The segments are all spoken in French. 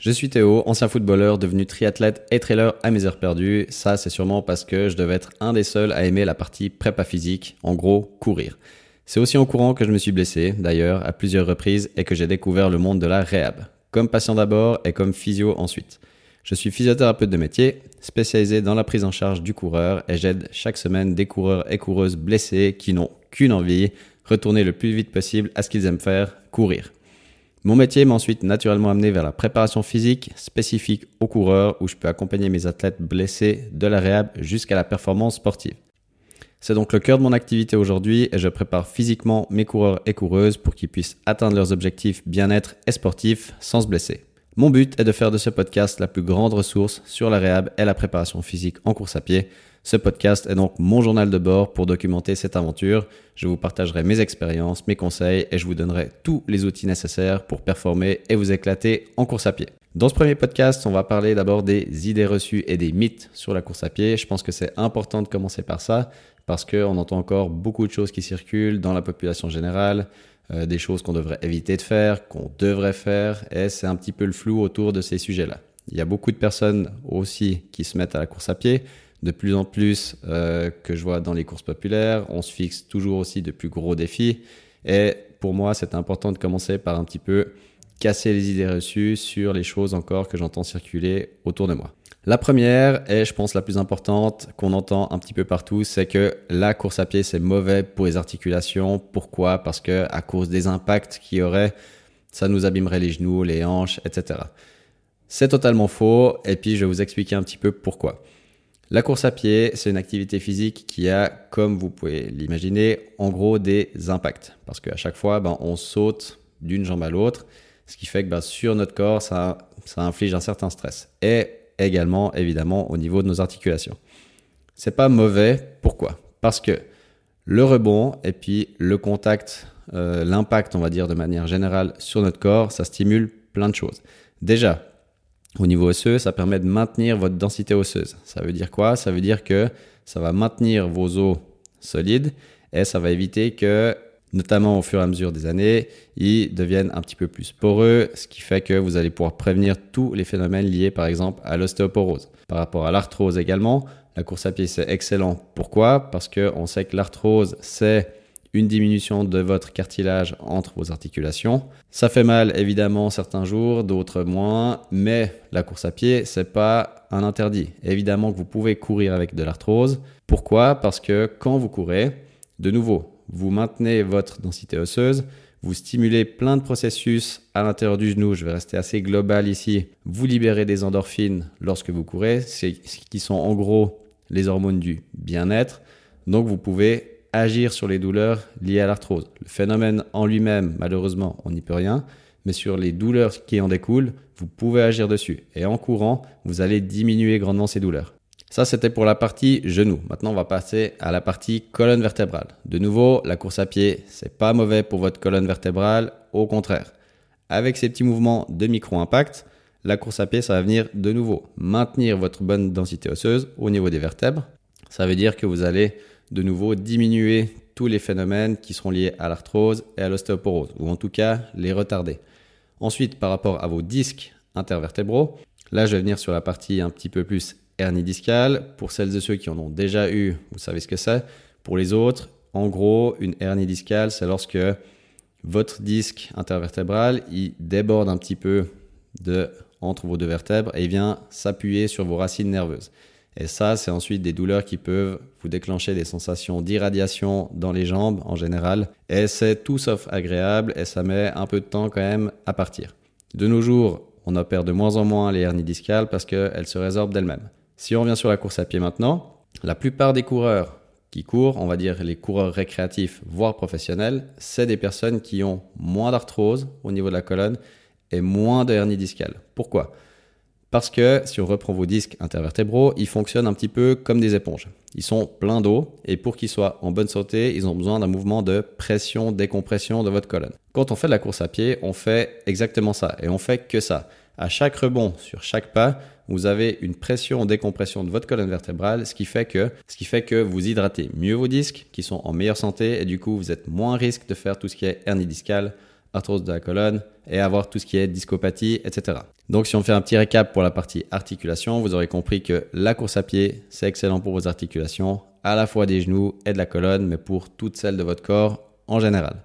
Je suis Théo, ancien footballeur, devenu triathlète et trailer à mes heures perdues. Ça, c'est sûrement parce que je devais être un des seuls à aimer la partie prépa physique, en gros, courir. C'est aussi en courant que je me suis blessé, d'ailleurs, à plusieurs reprises et que j'ai découvert le monde de la réhab, comme patient d'abord et comme physio ensuite. Je suis physiothérapeute de métier, spécialisé dans la prise en charge du coureur et j'aide chaque semaine des coureurs et coureuses blessés qui n'ont qu'une envie, retourner le plus vite possible à ce qu'ils aiment faire, courir. Mon métier m'a ensuite naturellement amené vers la préparation physique spécifique aux coureurs où je peux accompagner mes athlètes blessés de la réhab jusqu'à la performance sportive. C'est donc le cœur de mon activité aujourd'hui et je prépare physiquement mes coureurs et coureuses pour qu'ils puissent atteindre leurs objectifs bien-être et sportifs sans se blesser. Mon but est de faire de ce podcast la plus grande ressource sur la réhab et la préparation physique en course à pied ce podcast est donc mon journal de bord pour documenter cette aventure. Je vous partagerai mes expériences, mes conseils et je vous donnerai tous les outils nécessaires pour performer et vous éclater en course à pied. Dans ce premier podcast, on va parler d'abord des idées reçues et des mythes sur la course à pied. Je pense que c'est important de commencer par ça parce qu'on entend encore beaucoup de choses qui circulent dans la population générale, euh, des choses qu'on devrait éviter de faire, qu'on devrait faire, et c'est un petit peu le flou autour de ces sujets-là. Il y a beaucoup de personnes aussi qui se mettent à la course à pied, de plus en plus euh, que je vois dans les courses populaires. On se fixe toujours aussi de plus gros défis. Et pour moi, c'est important de commencer par un petit peu casser les idées reçues sur les choses encore que j'entends circuler autour de moi. La première, et je pense la plus importante qu'on entend un petit peu partout, c'est que la course à pied c'est mauvais pour les articulations. Pourquoi? Parce que à cause des impacts qu'il y aurait, ça nous abîmerait les genoux, les hanches, etc. C'est totalement faux, et puis je vais vous expliquer un petit peu pourquoi. La course à pied, c'est une activité physique qui a, comme vous pouvez l'imaginer, en gros des impacts. Parce qu'à chaque fois, ben, on saute d'une jambe à l'autre, ce qui fait que ben, sur notre corps, ça, inflige un certain stress. Également, évidemment, au niveau de nos articulations. C'est pas mauvais. Pourquoi? Parce que le rebond et puis le contact, euh, l'impact, on va dire de manière générale sur notre corps, ça stimule plein de choses. Déjà, au niveau osseux, ça permet de maintenir votre densité osseuse. Ça veut dire quoi? Ça veut dire que ça va maintenir vos os solides et ça va éviter que, notamment au fur et à mesure des années, ils deviennent un petit peu plus poreux, ce qui fait que vous allez pouvoir prévenir tous les phénomènes liés par exemple à l'ostéoporose. Par rapport à l'arthrose également, la course à pied c'est excellent. Pourquoi? Parce qu'on sait que l'arthrose c'est une diminution de votre cartilage entre vos articulations. Ça fait mal évidemment certains jours, d'autres moins, mais la course à pied, c'est pas un interdit. Évidemment que vous pouvez courir avec de l'arthrose. Pourquoi? Parce que quand vous courez, de nouveau, vous maintenez votre densité osseuse, vous stimulez plein de processus à l'intérieur du genou, je vais rester assez global ici. Vous libérez des endorphines lorsque vous courez, qui sont en gros les hormones du bien-être. Donc vous pouvez agir sur les douleurs liées à l'arthrose. Le phénomène en lui-même, malheureusement, on n'y peut rien, mais sur les douleurs qui en découlent, vous pouvez agir dessus. Et en courant, vous allez diminuer grandement ces douleurs. Ça, c'était pour la partie genou. Maintenant, on va passer à la partie colonne vertébrale. De nouveau, la course à pied, c'est pas mauvais pour votre colonne vertébrale, au contraire. Avec ces petits mouvements de micro-impact, la course à pied, ça va venir de nouveau maintenir votre bonne densité osseuse au niveau des vertèbres. Ça veut dire que vous allez de nouveau diminuer tous les phénomènes qui seront liés à l'arthrose et à l'ostéoporose, ou en tout cas les retarder. Ensuite, par rapport à vos disques intervertébraux, là je vais venir sur la partie un petit peu plus hernie discale. Pour celles et ceux qui en ont déjà eu, vous savez ce que c'est. Pour les autres, en gros, une hernie discale, c'est lorsque votre disque intervertébral il déborde un petit peu de entre vos deux vertèbres et il vient s'appuyer sur vos racines nerveuses. Et ça, c'est ensuite des douleurs qui peuvent vous déclencher des sensations d'irradiation dans les jambes en général. Et c'est tout sauf agréable et ça met un peu de temps quand même à partir. De nos jours, on opère de moins en moins les hernies discales parce qu'elles se résorbent d'elles-mêmes. Si on revient sur la course à pied maintenant, la plupart des coureurs qui courent, on va dire les coureurs récréatifs, voire professionnels, c'est des personnes qui ont moins d'arthrose au niveau de la colonne et moins de hernie discale. Pourquoi? Parce que si on reprend vos disques intervertébraux, ils fonctionnent un petit peu comme des éponges. Ils sont pleins d'eau et pour qu'ils soient en bonne santé, ils ont besoin d'un mouvement de pression-décompression de votre colonne. Quand on fait de la course à pied, on fait exactement ça et on fait que ça. À chaque rebond, sur chaque pas, vous avez une pression-décompression de votre colonne vertébrale, ce qui fait que, ce qui fait que vous hydratez mieux vos disques, qui sont en meilleure santé et du coup vous êtes moins risque de faire tout ce qui est hernie discale, arthrose de la colonne et avoir tout ce qui est discopathie, etc. Donc si on fait un petit récap pour la partie articulation, vous aurez compris que la course à pied, c'est excellent pour vos articulations, à la fois des genoux et de la colonne, mais pour toutes celles de votre corps en général.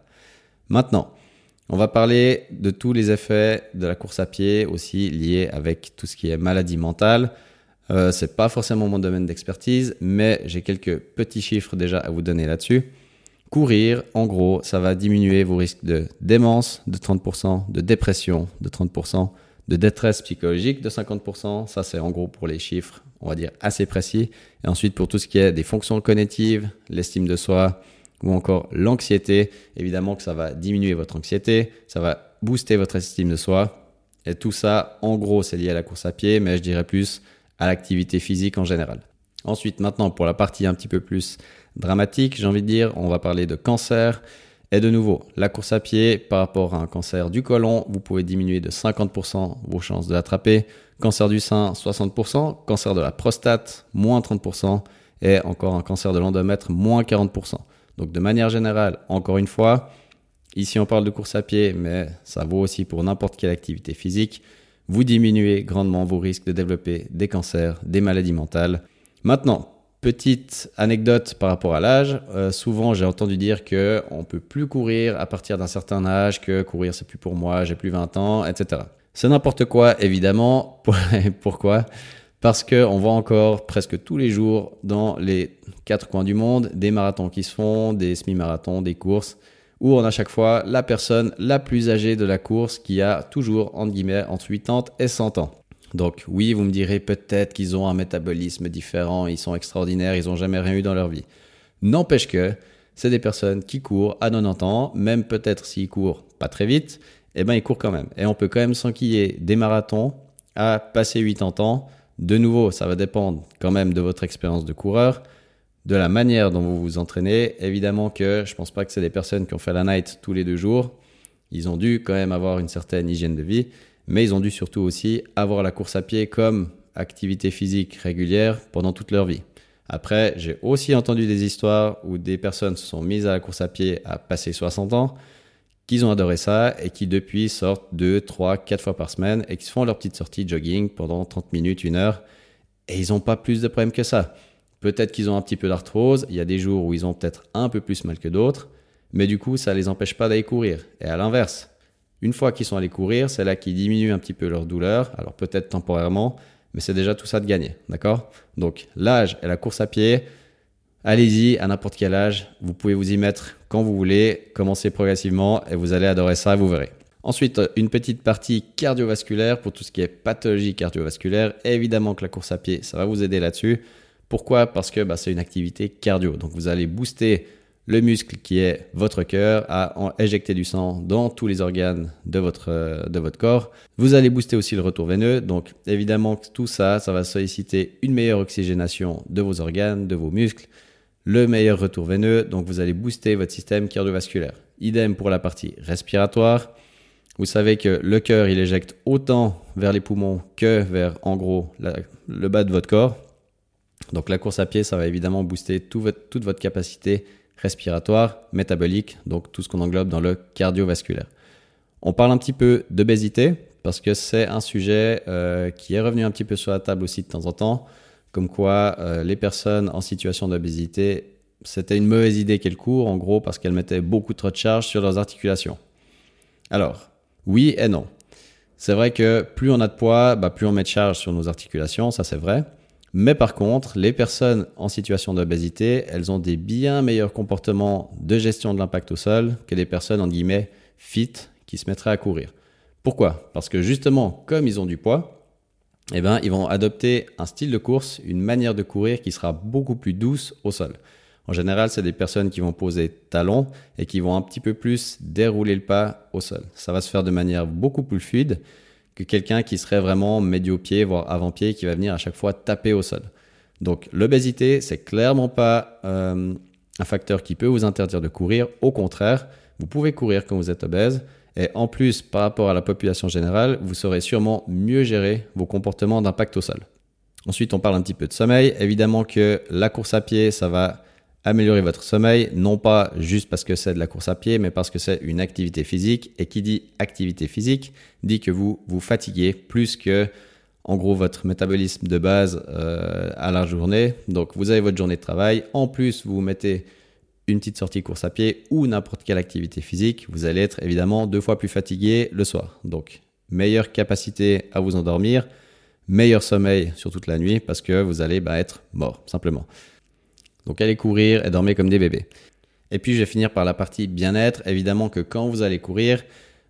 Maintenant, on va parler de tous les effets de la course à pied aussi liés avec tout ce qui est maladie mentale. Euh, c'est pas forcément mon domaine d'expertise, mais j'ai quelques petits chiffres déjà à vous donner là-dessus. Courir, en gros, ça va diminuer vos risques de démence de 30%, de dépression de 30%, de détresse psychologique de 50%. Ça, c'est en gros pour les chiffres, on va dire, assez précis. Et ensuite, pour tout ce qui est des fonctions cognitives, l'estime de soi ou encore l'anxiété, évidemment que ça va diminuer votre anxiété, ça va booster votre estime de soi. Et tout ça, en gros, c'est lié à la course à pied, mais je dirais plus à l'activité physique en général. Ensuite, maintenant, pour la partie un petit peu plus dramatique, j'ai envie de dire, on va parler de cancer. Et de nouveau, la course à pied par rapport à un cancer du côlon, vous pouvez diminuer de 50% vos chances de l'attraper. Cancer du sein, 60%. Cancer de la prostate, moins 30%. Et encore un cancer de l'endomètre, moins 40%. Donc de manière générale, encore une fois, ici on parle de course à pied, mais ça vaut aussi pour n'importe quelle activité physique. Vous diminuez grandement vos risques de développer des cancers, des maladies mentales. Maintenant, Petite anecdote par rapport à l'âge. Euh, souvent, j'ai entendu dire que on peut plus courir à partir d'un certain âge, que courir c'est plus pour moi, j'ai plus 20 ans, etc. C'est n'importe quoi, évidemment. Pourquoi? Parce que on voit encore presque tous les jours dans les quatre coins du monde des marathons qui se font, des semi-marathons, des courses, où on a chaque fois la personne la plus âgée de la course qui a toujours, entre guillemets, entre 80 et 100 ans. Donc oui, vous me direz peut-être qu'ils ont un métabolisme différent, ils sont extraordinaires, ils n'ont jamais rien eu dans leur vie. N'empêche que c'est des personnes qui courent à 90 ans, même peut-être s'ils courent pas très vite, eh ben ils courent quand même. Et on peut quand même s'enquiller des marathons à passer 80 ans. De nouveau, ça va dépendre quand même de votre expérience de coureur, de la manière dont vous vous entraînez. Évidemment que je pense pas que c'est des personnes qui ont fait la night tous les deux jours. Ils ont dû quand même avoir une certaine hygiène de vie mais ils ont dû surtout aussi avoir la course à pied comme activité physique régulière pendant toute leur vie. Après, j'ai aussi entendu des histoires où des personnes se sont mises à la course à pied à passer 60 ans, qu'ils ont adoré ça et qui depuis sortent 2, 3, 4 fois par semaine et qui font leur petite sortie jogging pendant 30 minutes, 1 heure. Et ils n'ont pas plus de problèmes que ça. Peut-être qu'ils ont un petit peu d'arthrose, il y a des jours où ils ont peut-être un peu plus mal que d'autres, mais du coup ça ne les empêche pas d'aller courir. Et à l'inverse, une fois qu'ils sont allés courir, c'est là qu'ils diminuent un petit peu leur douleur, alors peut-être temporairement, mais c'est déjà tout ça de gagner, d'accord? Donc l'âge et la course à pied, allez-y à n'importe quel âge, vous pouvez vous y mettre quand vous voulez, commencez progressivement et vous allez adorer ça, vous verrez. Ensuite, une petite partie cardiovasculaire pour tout ce qui est pathologie cardiovasculaire. Évidemment que la course à pied, ça va vous aider là-dessus. Pourquoi? Parce que bah, c'est une activité cardio. Donc vous allez booster le muscle qui est votre cœur à éjecter du sang dans tous les organes de votre, de votre corps. Vous allez booster aussi le retour veineux. Donc évidemment tout ça, ça va solliciter une meilleure oxygénation de vos organes, de vos muscles, le meilleur retour veineux. Donc vous allez booster votre système cardiovasculaire. Idem pour la partie respiratoire. Vous savez que le cœur, il éjecte autant vers les poumons que vers, en gros, le bas de votre corps. Donc la course à pied, ça va évidemment booster toute votre capacité respiratoire, métabolique, donc tout ce qu'on englobe dans le cardiovasculaire. On parle un petit peu d'obésité parce que c'est un sujet euh, qui est revenu un petit peu sur la table aussi de temps en temps, comme quoi euh, les personnes en situation d'obésité, c'était une mauvaise idée qu'elles courent, en gros, parce qu'elles mettaient beaucoup trop de charge sur leurs articulations. Alors, oui et non. C'est vrai que plus on a de poids, bah, plus on met de charge sur nos articulations, ça c'est vrai. Mais par contre, les personnes en situation d'obésité, elles ont des bien meilleurs comportements de gestion de l'impact au sol que des personnes en guillemets fit qui se mettraient à courir. Pourquoi? Parce que justement, comme ils ont du poids, eh ben, ils vont adopter un style de course, une manière de courir qui sera beaucoup plus douce au sol. En général, c'est des personnes qui vont poser talons et qui vont un petit peu plus dérouler le pas au sol. Ça va se faire de manière beaucoup plus fluide que quelqu'un qui serait vraiment médio-pied, voire avant-pied, qui va venir à chaque fois taper au sol. Donc l'obésité, c'est clairement pas euh, un facteur qui peut vous interdire de courir. Au contraire, vous pouvez courir quand vous êtes obèse. Et en plus, par rapport à la population générale, vous saurez sûrement mieux gérer vos comportements d'impact au sol. Ensuite, on parle un petit peu de sommeil. Évidemment que la course à pied, ça va améliorer votre sommeil, non pas juste parce que c'est de la course à pied, mais parce que c'est une activité physique. Et qui dit activité physique dit que vous vous fatiguez plus que, en gros, votre métabolisme de base euh, à la journée. Donc, vous avez votre journée de travail. En plus, vous mettez une petite sortie course à pied ou n'importe quelle activité physique. Vous allez être évidemment deux fois plus fatigué le soir. Donc, meilleure capacité à vous endormir, meilleur sommeil sur toute la nuit parce que vous allez bah, être mort, simplement. Donc allez courir et dormez comme des bébés. Et puis je vais finir par la partie bien-être. Évidemment que quand vous allez courir,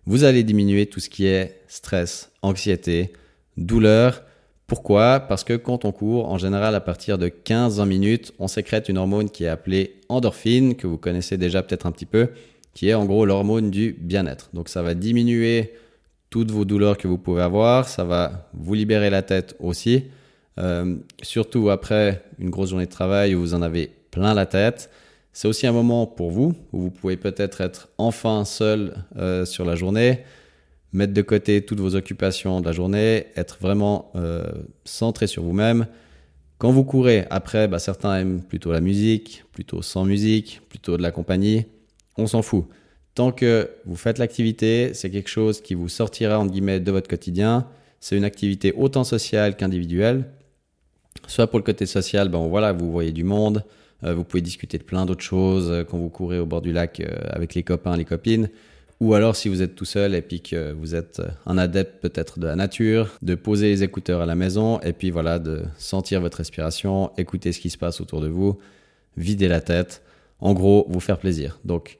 vous allez diminuer tout ce qui est stress, anxiété, douleur. Pourquoi? Parce que quand on court, en général à partir de 15-20 minutes, on sécrète une hormone qui est appelée endorphine, que vous connaissez déjà peut-être un petit peu, qui est en gros l'hormone du bien-être. Donc ça va diminuer toutes vos douleurs que vous pouvez avoir, ça va vous libérer la tête aussi. Euh, surtout après une grosse journée de travail où vous en avez plein la tête. C'est aussi un moment pour vous où vous pouvez peut-être être enfin seul euh, sur la journée, mettre de côté toutes vos occupations de la journée, être vraiment euh, centré sur vous-même. Quand vous courez, après, bah, certains aiment plutôt la musique, plutôt sans musique, plutôt de la compagnie. On s'en fout. Tant que vous faites l'activité, c'est quelque chose qui vous sortira entre guillemets de votre quotidien. C'est une activité autant sociale qu'individuelle. Soit pour le côté social, ben voilà, vous voyez du monde, euh, vous pouvez discuter de plein d'autres choses euh, quand vous courez au bord du lac avec les copains, les copines. Ou alors si vous êtes tout seul et puis que vous êtes un adepte peut-être de la nature, de poser les écouteurs à la maison et puis voilà, de sentir votre respiration, écouter ce qui se passe autour de vous, vider la tête. En gros, vous faire plaisir. Donc,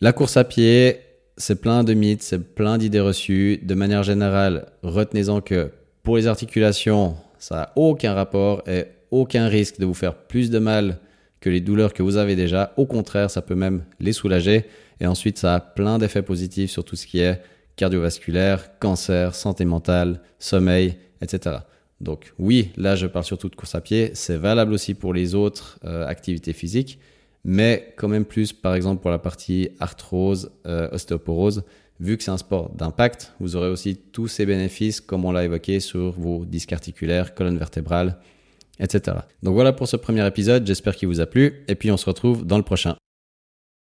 la course à pied, c'est plein de mythes, c'est plein d'idées reçues. De manière générale, retenez-en que pour les articulations, ça n'a aucun rapport et aucun risque de vous faire plus de mal que les douleurs que vous avez déjà. Au contraire, ça peut même les soulager. Et ensuite, ça a plein d'effets positifs sur tout ce qui est cardiovasculaire, cancer, santé mentale, sommeil, etc. Donc oui, là je parle surtout de course à pied. C'est valable aussi pour les autres euh, activités physiques, mais quand même plus, par exemple pour la partie arthrose, euh, ostéoporose vu que c'est un sport d'impact, vous aurez aussi tous ces bénéfices, comme on l'a évoqué, sur vos disques articulaires, colonne vertébrale, etc. Donc voilà pour ce premier épisode, j'espère qu'il vous a plu, et puis on se retrouve dans le prochain.